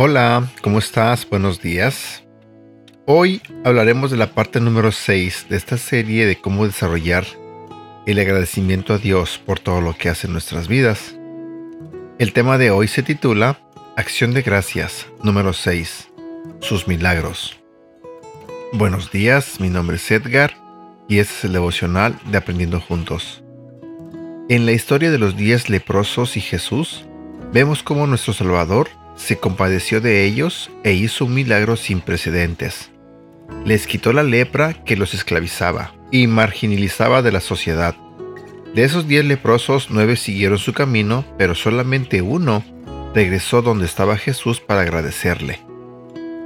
Hola, ¿cómo estás? Buenos días. Hoy hablaremos de la parte número 6 de esta serie de cómo desarrollar el agradecimiento a Dios por todo lo que hace en nuestras vidas. El tema de hoy se titula Acción de Gracias número 6. Sus milagros. Buenos días, mi nombre es Edgar y este es el devocional de Aprendiendo Juntos. En la historia de los diez leprosos y Jesús, vemos cómo nuestro Salvador se compadeció de ellos e hizo un milagro sin precedentes. Les quitó la lepra que los esclavizaba y marginalizaba de la sociedad. De esos diez leprosos, nueve siguieron su camino, pero solamente uno regresó donde estaba Jesús para agradecerle.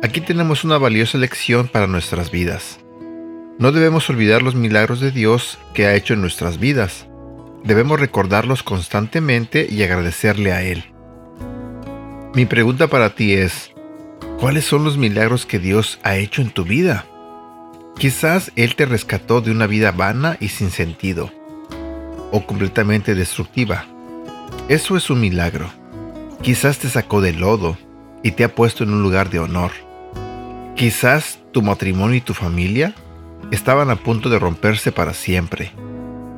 Aquí tenemos una valiosa lección para nuestras vidas. No debemos olvidar los milagros de Dios que ha hecho en nuestras vidas. Debemos recordarlos constantemente y agradecerle a Él. Mi pregunta para ti es, ¿cuáles son los milagros que Dios ha hecho en tu vida? Quizás Él te rescató de una vida vana y sin sentido, o completamente destructiva. Eso es un milagro. Quizás te sacó del lodo y te ha puesto en un lugar de honor. Quizás tu matrimonio y tu familia estaban a punto de romperse para siempre,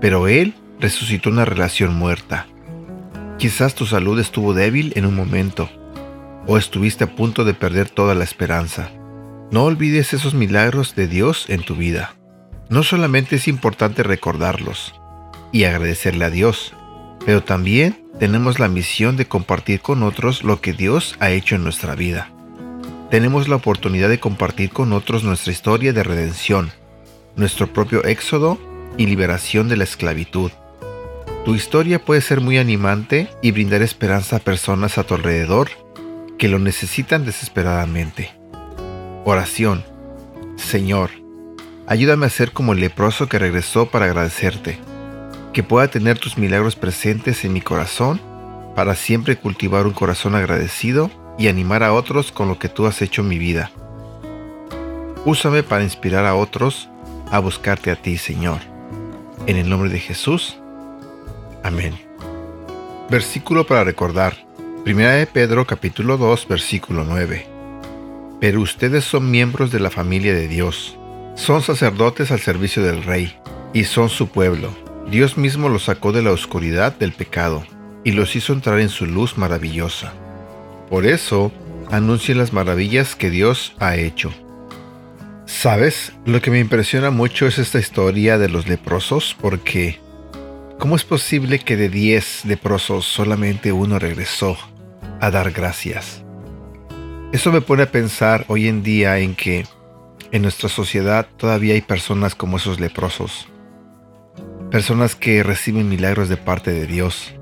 pero Él resucitó una relación muerta. Quizás tu salud estuvo débil en un momento, o estuviste a punto de perder toda la esperanza. No olvides esos milagros de Dios en tu vida. No solamente es importante recordarlos y agradecerle a Dios, pero también tenemos la misión de compartir con otros lo que Dios ha hecho en nuestra vida. Tenemos la oportunidad de compartir con otros nuestra historia de redención, nuestro propio éxodo y liberación de la esclavitud. Tu historia puede ser muy animante y brindar esperanza a personas a tu alrededor que lo necesitan desesperadamente. Oración. Señor, ayúdame a ser como el leproso que regresó para agradecerte, que pueda tener tus milagros presentes en mi corazón para siempre cultivar un corazón agradecido y animar a otros con lo que tú has hecho en mi vida. Úsame para inspirar a otros a buscarte a ti, Señor. En el nombre de Jesús. Amén. Versículo para recordar. Primera de Pedro capítulo 2 versículo 9. Pero ustedes son miembros de la familia de Dios, son sacerdotes al servicio del Rey, y son su pueblo. Dios mismo los sacó de la oscuridad del pecado, y los hizo entrar en su luz maravillosa. Por eso, anuncien las maravillas que Dios ha hecho. ¿Sabes? Lo que me impresiona mucho es esta historia de los leprosos, porque ¿cómo es posible que de 10 leprosos solamente uno regresó a dar gracias. Eso me pone a pensar hoy en día en que en nuestra sociedad todavía hay personas como esos leprosos. Personas que reciben milagros de parte de Dios.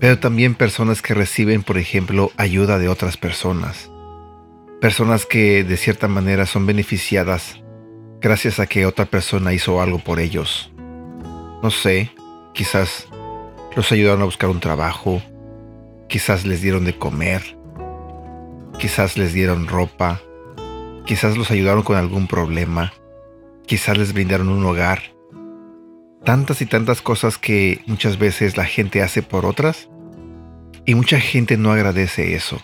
Pero también personas que reciben, por ejemplo, ayuda de otras personas. Personas que de cierta manera son beneficiadas gracias a que otra persona hizo algo por ellos. No sé, quizás los ayudaron a buscar un trabajo, Quizás les dieron de comer, quizás les dieron ropa, quizás los ayudaron con algún problema, quizás les brindaron un hogar. Tantas y tantas cosas que muchas veces la gente hace por otras. Y mucha gente no agradece eso.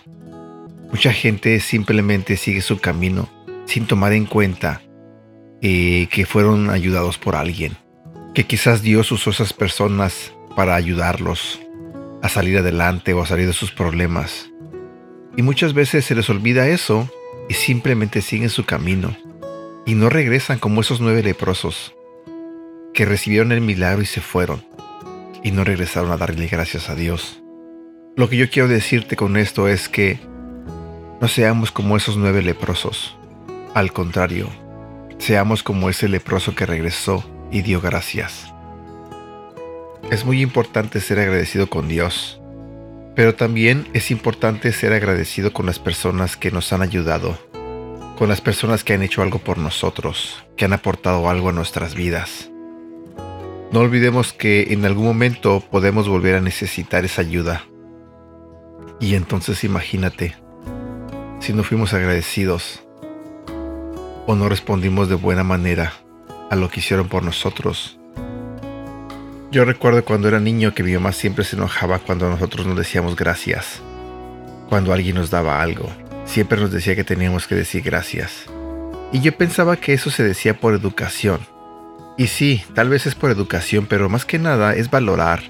Mucha gente simplemente sigue su camino sin tomar en cuenta eh, que fueron ayudados por alguien, que quizás Dios usó esas personas para ayudarlos, a salir adelante o a salir de sus problemas. Y muchas veces se les olvida eso y simplemente siguen su camino y no regresan como esos nueve leprosos que recibieron el milagro y se fueron y no regresaron a darle gracias a Dios. Lo que yo quiero decirte con esto es que no seamos como esos nueve leprosos. Al contrario, seamos como ese leproso que regresó y dio gracias. Es muy importante ser agradecido con Dios, pero también es importante ser agradecido con las personas que nos han ayudado, con las personas que han hecho algo por nosotros, que han aportado algo a nuestras vidas. No olvidemos que en algún momento podemos volver a necesitar esa ayuda. Y entonces imagínate, si no fuimos agradecidos o no respondimos de buena manera a lo que hicieron por nosotros, yo recuerdo cuando era niño que mi mamá siempre se enojaba cuando nosotros no decíamos gracias, cuando alguien nos daba algo. siempre nos decía que teníamos que decir gracias. Y yo pensaba que eso se decía por educación. Y sí, tal vez es por educación, pero más que nada es valorar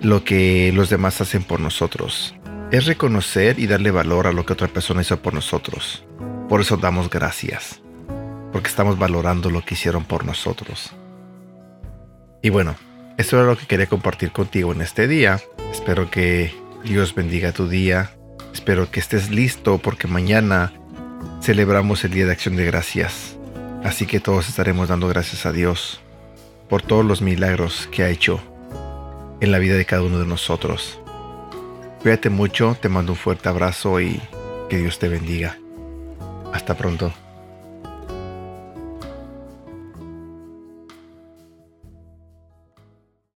lo que los demás hacen por nosotros. Es reconocer y darle valor a lo que otra persona hizo por nosotros. Por eso damos gracias. Porque estamos valorando lo que hicieron por nosotros. Y bueno, eso era lo que quería compartir contigo en este día. Espero que Dios bendiga tu día. Espero que estés listo porque mañana celebramos el Día de Acción de Gracias. Así que todos estaremos dando gracias a Dios por todos los milagros que ha hecho en la vida de cada uno de nosotros. Cuídate mucho, te mando un fuerte abrazo y que Dios te bendiga. Hasta pronto.